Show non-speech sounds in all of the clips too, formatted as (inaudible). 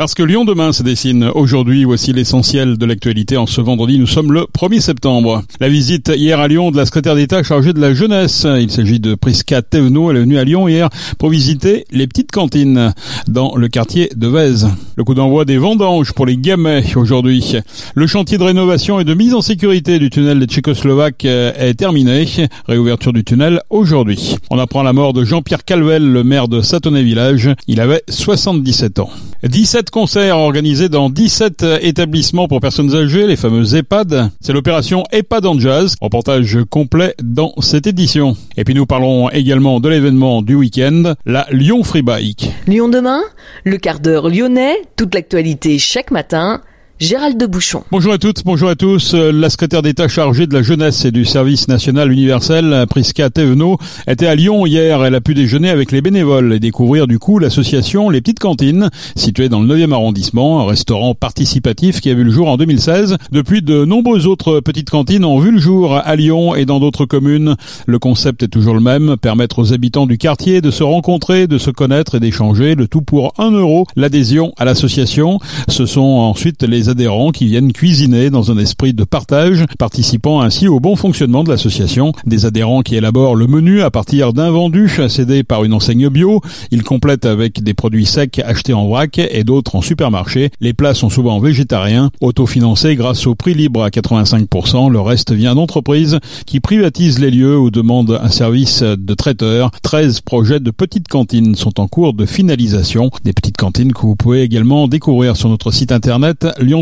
Parce que Lyon demain se dessine aujourd'hui, voici l'essentiel de l'actualité. En ce vendredi, nous sommes le 1er septembre. La visite hier à Lyon de la secrétaire d'État chargée de la jeunesse. Il s'agit de Prisca Thévenot. Elle est venue à Lyon hier pour visiter les petites cantines dans le quartier de Vèze. Le coup d'envoi des vendanges pour les gamets aujourd'hui. Le chantier de rénovation et de mise en sécurité du tunnel des Tchécoslovaques est terminé. Réouverture du tunnel aujourd'hui. On apprend la mort de Jean-Pierre Calvel, le maire de Satonnet-Village. Il avait 77 ans. 17 concerts organisés dans 17 établissements pour personnes âgées, les fameux EHPAD. C'est l'opération EHPAD en Jazz. Reportage complet dans cette édition. Et puis nous parlons également de l'événement du week-end, la Lyon Free Bike. Lyon demain, le quart d'heure lyonnais, toute l'actualité chaque matin Gérald de Bouchon. Bonjour à toutes, bonjour à tous. La secrétaire d'État chargée de la jeunesse et du service national universel, Prisca Thévenot, était à Lyon hier. Elle a pu déjeuner avec les bénévoles et découvrir du coup l'association Les Petites Cantines, située dans le 9e arrondissement, un restaurant participatif qui a vu le jour en 2016. Depuis, de nombreuses autres petites cantines ont vu le jour à Lyon et dans d'autres communes. Le concept est toujours le même, permettre aux habitants du quartier de se rencontrer, de se connaître et d'échanger, le tout pour un euro. L'adhésion à l'association, ce sont ensuite les adhérents qui viennent cuisiner dans un esprit de partage, participant ainsi au bon fonctionnement de l'association. Des adhérents qui élaborent le menu à partir d'un vendu cédé par une enseigne bio. Ils complètent avec des produits secs achetés en vrac et d'autres en supermarché. Les plats sont souvent végétariens, autofinancés grâce au prix libre à 85%. Le reste vient d'entreprises qui privatisent les lieux ou demandent un service de traiteur. 13 projets de petites cantines sont en cours de finalisation. Des petites cantines que vous pouvez également découvrir sur notre site internet Lyon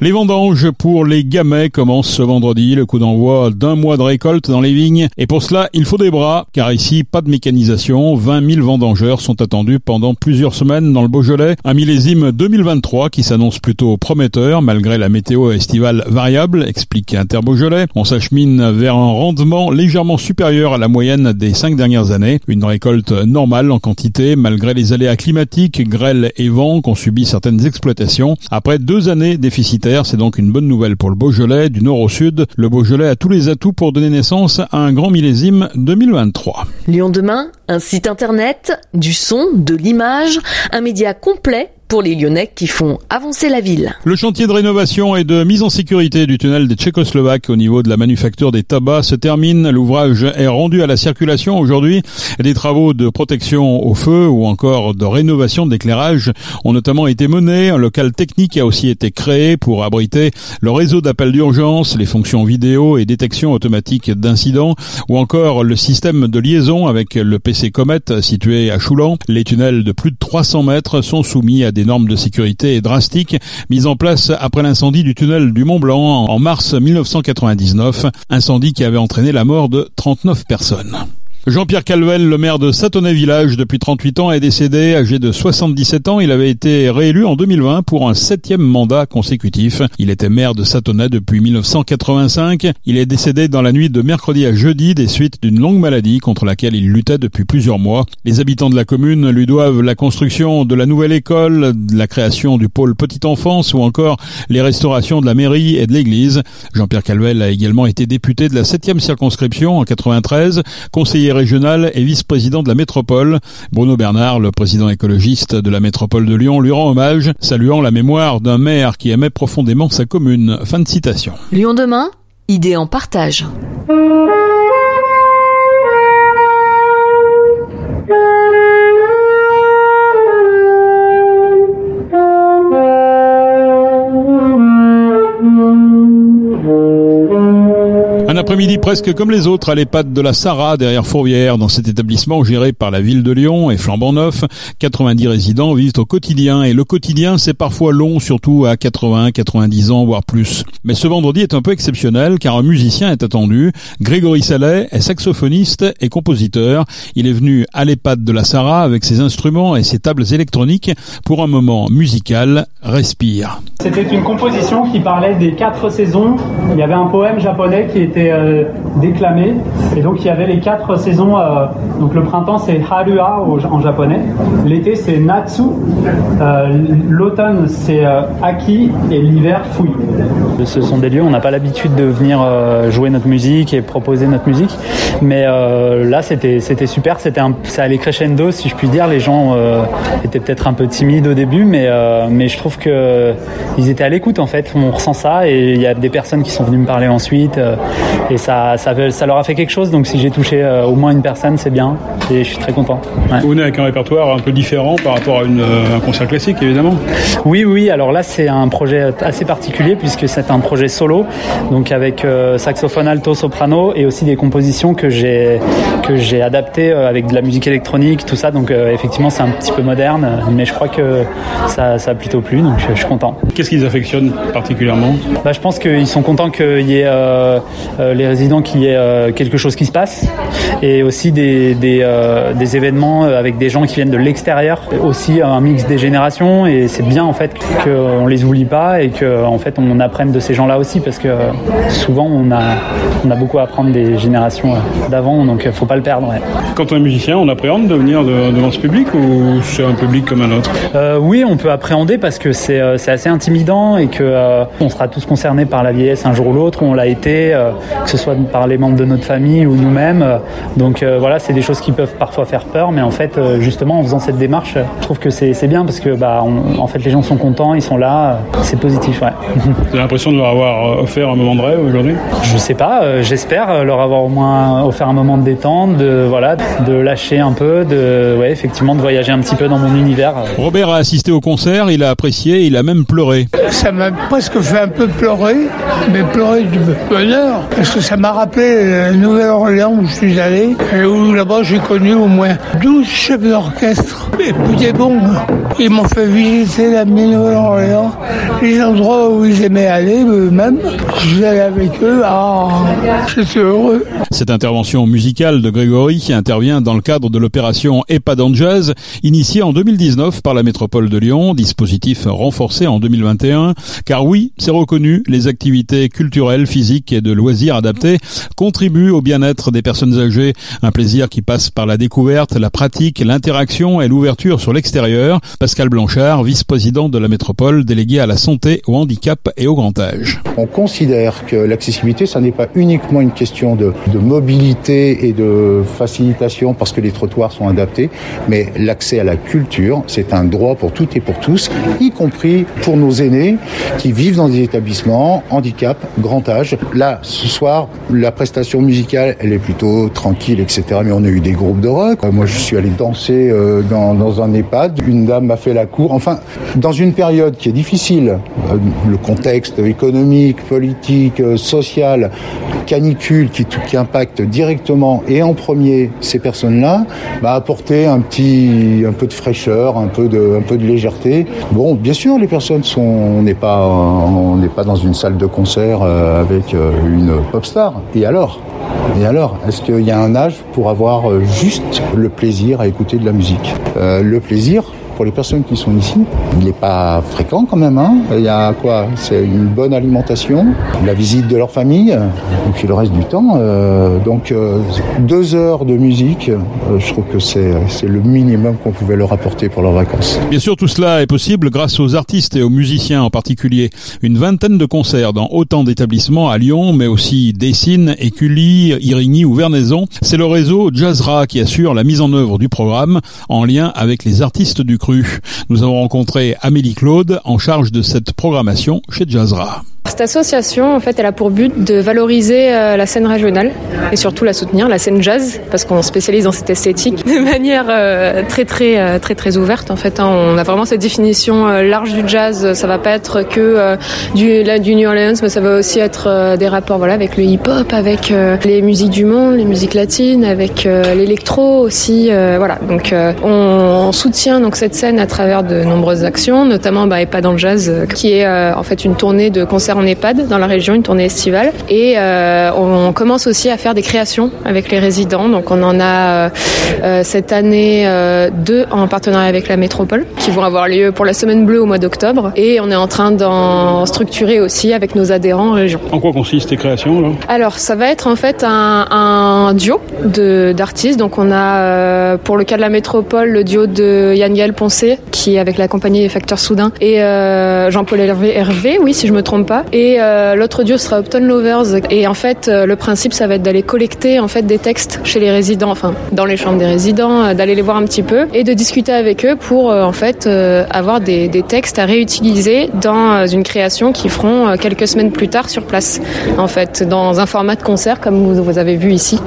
Les vendanges pour les gamets commencent ce vendredi, le coup d'envoi d'un mois de récolte dans les vignes. Et pour cela, il faut des bras, car ici, pas de mécanisation. 20 000 vendangeurs sont attendus pendant plusieurs semaines dans le Beaujolais. Un millésime 2023 qui s'annonce plutôt prometteur, malgré la météo estivale variable, explique Interbeaujolais. On s'achemine vers un rendement légèrement supérieur à la moyenne des cinq dernières années. Une récolte normale en quantité, malgré les aléas climatiques, grêles et vents qu'ont subi certaines exploitations. Après deux années déficitaires, c'est donc une bonne nouvelle pour le Beaujolais. Du nord au sud, le Beaujolais a tous les atouts pour donner naissance à un grand millésime 2023. Lyon demain, un site internet, du son, de l'image, un média complet pour les Lyonnais qui font avancer la ville. Le chantier de rénovation et de mise en sécurité du tunnel des Tchécoslovaques au niveau de la manufacture des tabacs se termine. L'ouvrage est rendu à la circulation aujourd'hui. Des travaux de protection au feu ou encore de rénovation d'éclairage ont notamment été menés. Un local technique a aussi été créé pour abriter le réseau d'appel d'urgence, les fonctions vidéo et détection automatique d'incidents ou encore le système de liaison avec le PC Comet situé à Choulan. Les tunnels de plus de 300 mètres sont soumis à des normes de sécurité drastiques mises en place après l'incendie du tunnel du Mont Blanc en mars 1999, incendie qui avait entraîné la mort de 39 personnes. Jean-Pierre Calvel, le maire de Satonnet-Village depuis 38 ans, est décédé âgé de 77 ans. Il avait été réélu en 2020 pour un septième mandat consécutif. Il était maire de Satonnet depuis 1985. Il est décédé dans la nuit de mercredi à jeudi des suites d'une longue maladie contre laquelle il luttait depuis plusieurs mois. Les habitants de la commune lui doivent la construction de la nouvelle école, la création du pôle petite enfance ou encore les restaurations de la mairie et de l'église. Jean-Pierre Calvel a également été député de la septième circonscription en 93, conseiller régional et vice-président de la métropole. Bruno Bernard, le président écologiste de la métropole de Lyon, lui rend hommage, saluant la mémoire d'un maire qui aimait profondément sa commune. Fin de citation. Lyon demain, idée en partage. Après-midi presque comme les autres à l'EHPAD de la Sarah derrière Fourvière dans cet établissement géré par la ville de Lyon et flambant neuf. 90 résidents vivent au quotidien et le quotidien c'est parfois long surtout à 80, 90 ans voire plus. Mais ce vendredi est un peu exceptionnel car un musicien est attendu. Grégory Salet est saxophoniste et compositeur. Il est venu à l'EHPAD de la Sarah avec ses instruments et ses tables électroniques pour un moment musical. Respire. C'était une composition qui parlait des quatre saisons. Il y avait un poème japonais qui était euh, déclamé. Et donc il y avait les quatre saisons. donc le printemps c'est Harua en japonais, l'été c'est Natsu, l'automne c'est Aki et l'hiver Fui. Ce sont des lieux où on n'a pas l'habitude de venir jouer notre musique et proposer notre musique, mais là c'était c'était super, c'était ça allait crescendo si je puis dire. Les gens étaient peut-être un peu timides au début, mais mais je trouve que ils étaient à l'écoute en fait. On ressent ça et il y a des personnes qui sont venues me parler ensuite euh, et ça, ça, ça, leur a fait quelque chose. Donc si j'ai touché euh, au moins une personne, c'est bien et je suis très content. Vous venez avec un répertoire un peu différent par rapport à une, euh, un concert classique évidemment. Oui, oui. Alors là, c'est un projet assez particulier puisque c'est un projet solo, donc avec saxophone alto, soprano et aussi des compositions que j'ai que j'ai adaptées avec de la musique électronique, tout ça. Donc effectivement, c'est un petit peu moderne, mais je crois que ça, ça a plutôt plu, donc je, je suis content. Qu'est-ce qu'ils affectionnent particulièrement? Bah, Je pense qu'ils sont contents qu'il y ait euh, euh, les résidents, qu'il y ait euh, quelque chose qui se passe. Et aussi des, des, des événements avec des gens qui viennent de l'extérieur, aussi un mix des générations. Et c'est bien en fait qu'on les oublie pas et qu'en en fait on apprenne de ces gens-là aussi. Parce que souvent on a, on a beaucoup à apprendre des générations d'avant. Donc il faut pas le perdre. Quand on est musicien, on appréhende de venir devant ce public ou c'est un public comme un autre? Oui, on peut appréhender parce que c'est assez intimidant et que on sera tous concernés par la vieillesse un jour ou l'autre, on l'a été, euh, que ce soit par les membres de notre famille ou nous-mêmes. Donc euh, voilà, c'est des choses qui peuvent parfois faire peur, mais en fait, euh, justement, en faisant cette démarche, je trouve que c'est bien parce que bah, en fait, les gens sont contents, ils sont là, c'est positif. Ouais. Vous avez l'impression de leur avoir offert un moment de rêve aujourd'hui? Je sais pas, j'espère leur avoir au moins offert un moment de détente, de voilà, de lâcher un peu, de ouais, effectivement, de voyager un petit peu dans mon univers. Robert a assisté au concert, il a apprécié, il a même pleuré. Ça m'a presque fait un peu pleurer, mais pleurer du bonheur, parce que ça m'a rappelé la Nouvelle-Orléans où je suis allé, et où là-bas j'ai connu au moins 12 chefs d'orchestre, et puis des bombes. Ils m'ont fait visiter la Nouvelle-Orléans, les endroits où ils aimaient aller eux-mêmes. Allé avec eux, ah, j'étais heureux. Cette intervention musicale de Grégory qui intervient dans le cadre de l'opération en Jazz, initiée en 2019 par la métropole de Lyon, dispositif renforcé en 2021, car oui, c'est reconnu, les activités culturelles, physiques et de loisirs adaptés contribuent au bien-être des personnes âgées. Un plaisir qui passe par la découverte, la pratique, l'interaction et l'ouverture sur l'extérieur. Pascal Blanchard, vice-président de la métropole, délégué à la santé, au handicap et au grand âge. On considère que l'accessibilité, ça n'est pas uniquement une question de, de mobilité et de facilitation parce que les trottoirs sont adaptés, mais l'accès à la culture, c'est un droit pour toutes et pour tous, y compris pour nos aînés qui vivent dans des établissements, handicap, grand âge. Là, ce soir, la prestation musicale, elle est plutôt tranquille, etc. Mais on a eu des groupes de rock. Moi, je suis allé danser euh, dans, un EHPAD. Une dame m'a fait la cour. Enfin, dans une période qui est difficile, euh, le contexte économique, politique, euh, social, canicule qui, qui impacte directement et en premier ces personnes-là, m'a apporté un petit, un peu de fraîcheur, un peu de, un peu de légèreté. Bon, bien sûr, les personnes sont, on n'est pas, on n'est pas dans une salle de concert euh, avec euh, une pop Et alors? Et alors, est-ce qu'il y a un âge pour avoir euh, juste le plaisir à écouter de la musique? Le plaisir, pour les personnes qui sont ici, il n'est pas fréquent quand même. Hein. il y a quoi? C'est une bonne alimentation, la visite de leur famille, et puis le reste du temps. Euh, donc euh, deux heures de musique, euh, je trouve que c'est le minimum qu'on pouvait leur apporter pour leurs vacances. Bien sûr, tout cela est possible grâce aux artistes et aux musiciens en particulier. Une vingtaine de concerts dans autant d'établissements à Lyon, mais aussi Dessines, Écully, Irigny ou Vernaison. C'est le réseau Jazzra qui assure la mise en œuvre du programme en lien avec les artistes du nous avons rencontré Amélie Claude en charge de cette programmation chez Jazzra. Cette association, en fait, elle a pour but de valoriser euh, la scène régionale et surtout la soutenir, la scène jazz, parce qu'on spécialise dans cette esthétique de manière euh, très très euh, très très ouverte. En fait, hein. on a vraiment cette définition large du jazz. Ça va pas être que du, New Orleans, mais ça va aussi être des rapports, voilà, avec le hip-hop, avec les musiques du monde, les musiques latines, avec l'électro aussi. voilà. Donc, on, soutient donc cette scène à travers de nombreuses actions, notamment bah, et pas dans le jazz, qui est en fait une tournée de concerts en EHPAD dans la région, une tournée estivale. Et on commence aussi à faire des créations avec les résidents. Donc on en a cette année deux en partenariat avec la métropole qui vont avoir lieu pour la semaine bleue au mois d'octobre. Et on est en train d'en structurer aussi avec nos adhérents en région. En quoi consistent tes créations là? Alors ça va être en fait un, un duo d'artistes. Donc on a pour le cas de la métropole le duo de Yann Gaël Poncé qui est avec la compagnie Facteurs Soudains et euh, Jean-Paul Hervé, oui si je me trompe pas. Et euh, l'autre duo sera Upton Lovers. Et en fait le principe ça va être d'aller collecter en fait des textes chez les résidents, enfin dans les chambres des résidents, d'aller les voir un petit peu et de discuter avec eux pour en fait avoir des, textes à réutiliser dans une création qui feront quelques semaines plus tard sur place en fait dans un format de concert comme vous, avez vu ici.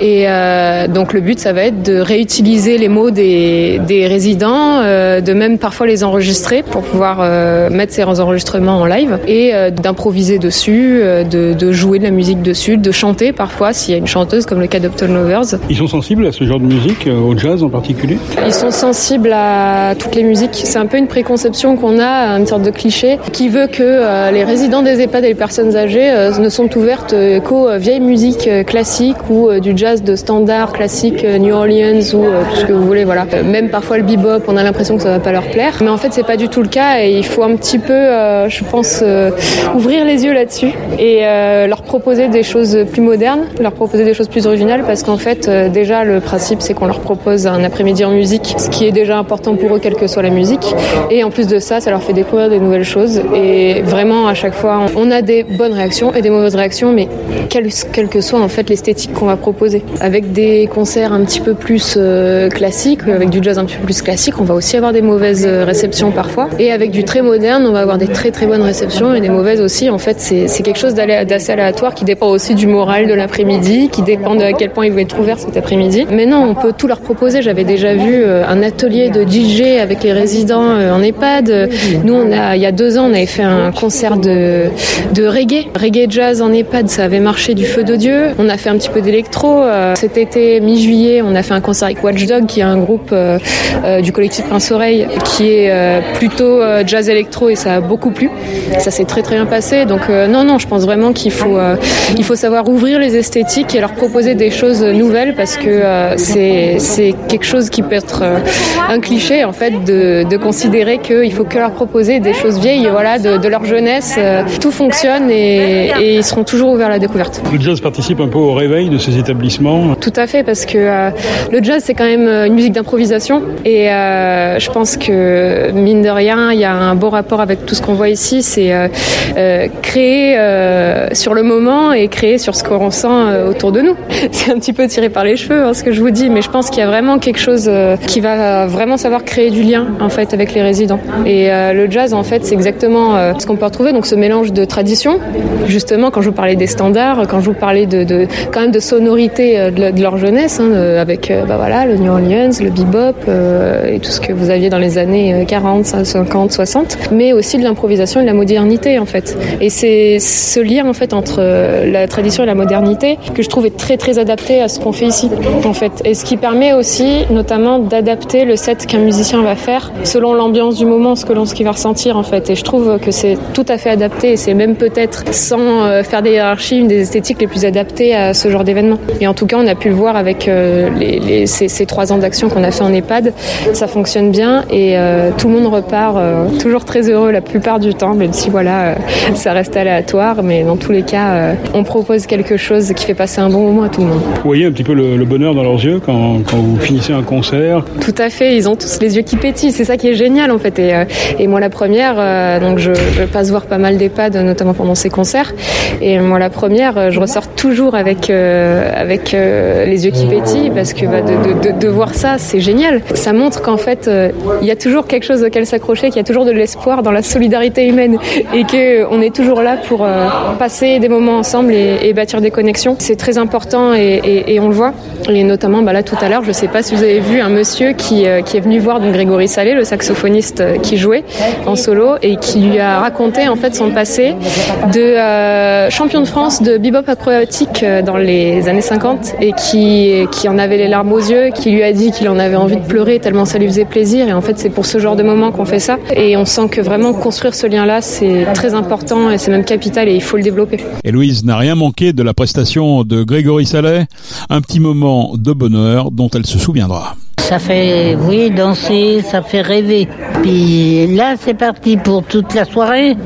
Et euh, donc le but, ça va être de réutiliser les mots des, résidents, euh, de même parfois les enregistrer pour pouvoir euh, mettre ces enregistrements en live et euh, d'improviser dessus, euh, de, de, jouer de la musique dessus, de chanter parfois s'il y a une chanteuse comme le cas d'Upton Lovers. Ils sont sensibles à ce genre de musique, au jazz en particulier Ils sont sensibles à toutes les musiques. C'est un peu une préconception qu'on a, une sorte de cliché qui veut que les résidents des EHPAD et les personnes âgées ne sont ouvertes qu'aux vieilles musiques classiques ou du jazz de standard classique New Orleans ou tout ce que vous voulez. Voilà. Même parfois le bebop, on a l'impression que ça va pas leur plaire, mais en fait c'est pas du tout le cas et il faut un petit peu, euh, je pense, euh, ouvrir les yeux là-dessus et euh, leur proposer des choses plus modernes, leur proposer des choses plus originales parce qu'en fait déjà le principe c'est qu'on leur propose un après-midi en musique, ce qui est déjà important pour eux quelle que soit la musique. Et en plus de ça ça leur fait découvrir des nouvelles choses et vraiment à chaque fois on a des bonnes réactions et des mauvaises réactions mais quelle, quelle que soit en fait l'esthétique qu'on va proposer. Avec des concerts un petit peu plus classiques avec du jazz un petit peu plus classique on va aussi avoir des mauvaises réceptions parfois. Et avec du très moderne on va avoir des très très bonnes réceptions et des mauvaises aussi. En fait c'est quelque chose d'assez aléatoire qui dépend aussi du moral de l'après-midi qui dépend de à quel point ils vont être ouverts cet après-midi. Mais non on peut tout leur proposer. J'avais déjà vu euh, un atelier de DJ avec les résidents euh, en EHPAD. Nous on a il y a deux ans on avait fait un concert de, de reggae. Reggae jazz en EHPAD ça avait marché du feu de Dieu. On a fait un petit peu d'électro euh, cet été mi-juillet on a fait un concert avec Watchdog qui est un groupe du collectif Prince Oreille qui est euh, plutôt euh, jazz électro et ça a beaucoup plu. Ça s'est très très bien passé. Donc euh, non non je pense vraiment qu'il faut il faut savoir ouvrir les esthétiques et leur proposer des choses nouvelles parce que c'est c'est quelque chose qui peut être un cliché en fait de, de considérer qu'il faut que leur proposer des choses vieilles voilà de, de leur jeunesse. Tout fonctionne et, et ils seront toujours ouverts à la découverte. Le jazz participe un peu au réveil de ces établissements. Tout à fait parce que le jazz c'est quand même une musique d'improvisation. Et je pense que mine de rien il y a un beau rapport avec tout ce qu'on voit ici. C'est euh, euh, créer euh, sur le moment et créer sur ce qu'on ressent autour de nous. (laughs) C'est un petit peu tiré par les cheveux hein, ce que je vous dis mais je pense qu'il y a vraiment quelque chose qui va vraiment savoir créer du lien en fait avec les résidents. Et le jazz en fait c'est exactement ce qu'on peut retrouver. Donc ce mélange de tradition justement quand je vous parlais des standards quand je vous parlais de, quand même de sonorité de, leur jeunesse hein, avec bah voilà le New Orleans le bebop et tout ce que vous aviez dans les années euh, 40 50 60 mais aussi de l'improvisation et de la modernité en fait. Et c'est ce lien en fait entre euh, la tradition et la modernité que je trouve est très très adapté à ce qu'on fait ici en fait. Et ce qui permet aussi notamment d'adapter le set qu'un musicien va faire selon l'ambiance du moment ce que l'on ce qu'il va ressentir en fait. Et je trouve que c'est tout à fait adapté. Et c'est même peut-être sans euh, faire des hiérarchies une des esthétiques les plus adaptées à ce genre d'événement. Et en tout cas on a pu le voir avec euh, ces trois ans d'action qu'on a fait en EHPAD. Ça fonctionne bien et euh, tout le monde repart euh, toujours très heureux la plupart du temps même si voilà euh, ça reste aléatoire. Mais dans tous les cas euh, on propose quelque chose qui fait passer un bon moment à tout le monde. Vous voyez un petit peu le, le bonheur dans leurs yeux quand, quand vous finissez un concert tout à fait ils ont tous les yeux qui pétillent. C'est ça qui est génial en fait. Et, euh, et moi la première euh, donc je, je passe voir pas mal d'EHPAD notamment pendant ces concerts. Et moi la première je ressors toujours avec euh, avec euh, les yeux qui pétillent parce que bah, de, de, de, de voir ça c'est génial. Ça montre qu'en fait euh, il euh, y a toujours quelque chose auquel s'accrocher qu'il y a toujours de l'espoir dans la solidarité humaine et que on est toujours là pour euh, passer des moments ensemble et, bâtir des connexions c'est très important et, on le voit et notamment bah là tout à l'heure je sais pas si vous avez vu un monsieur qui, euh, est venu voir Grégory Salé le saxophoniste euh, qui jouait en solo et qui lui a raconté en fait son passé de euh, champion de France de bebop acrobatique euh, dans les années 50 50 et qui, en avait les larmes aux yeux, qui lui a dit qu'il en avait envie de pleurer tellement ça lui faisait plaisir. Et c'est pour ce genre de moment qu'on fait ça. Et on sent que vraiment construire ce lien-là, c'est très important et c'est même capital et il faut le développer. Et Louise n'a rien manqué de la prestation de Grégory Salet. Un petit moment de bonheur dont elle se souviendra. Ça fait, oui, danser, ça fait rêver. Puis là, c'est parti pour toute la soirée,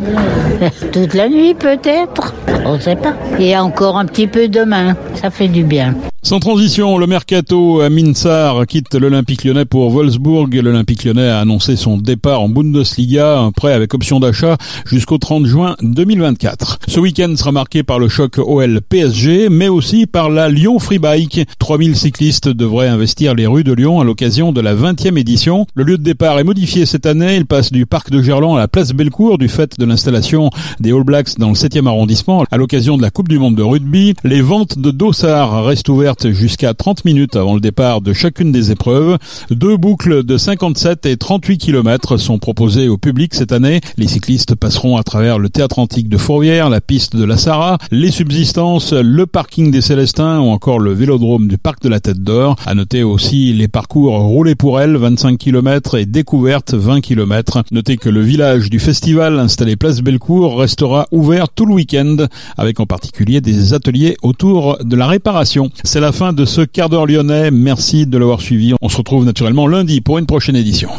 (laughs) toute la nuit peut-être, on ne sait pas. Et encore un petit peu demain, ça fait du bien. Sans transition, le mercato à Minsar quitte l'Olympique lyonnais pour Wolfsburg. L'Olympique lyonnais a annoncé son départ en Bundesliga, un prêt avec option d'achat jusqu'au 30 juin 2024. Ce week-end sera marqué par le choc OL-PSG, mais aussi par la Lyon Free Bike. 3000 cyclistes devraient investir les rues de Lyon à l'occasion de la 20e édition. Le lieu de départ est modifié cette année. Il passe du parc de Gerland à la place Bellecour du fait de l'installation des All Blacks dans le 7e arrondissement à l'occasion de la Coupe du Monde de rugby. Les ventes de dossards restent ouvertes jusqu'à 30 minutes avant le départ de chacune des épreuves. Deux boucles de 57 et 38 km sont proposées au public cette année. Les cyclistes passeront à travers le théâtre antique de Fourvière, la piste de la Sarah, les subsistances, le parking des Célestins ou encore le vélodrome du parc de la Tête d'Or. À noter aussi les parcours roulés pour elle, 25 km et découverte 20 km. Notez que le village du festival installé place Bellecour restera ouvert tout le week-end avec en particulier des ateliers autour de la réparation la fin de ce quart d'heure lyonnais. Merci de l'avoir suivi. On se retrouve naturellement lundi pour une prochaine édition.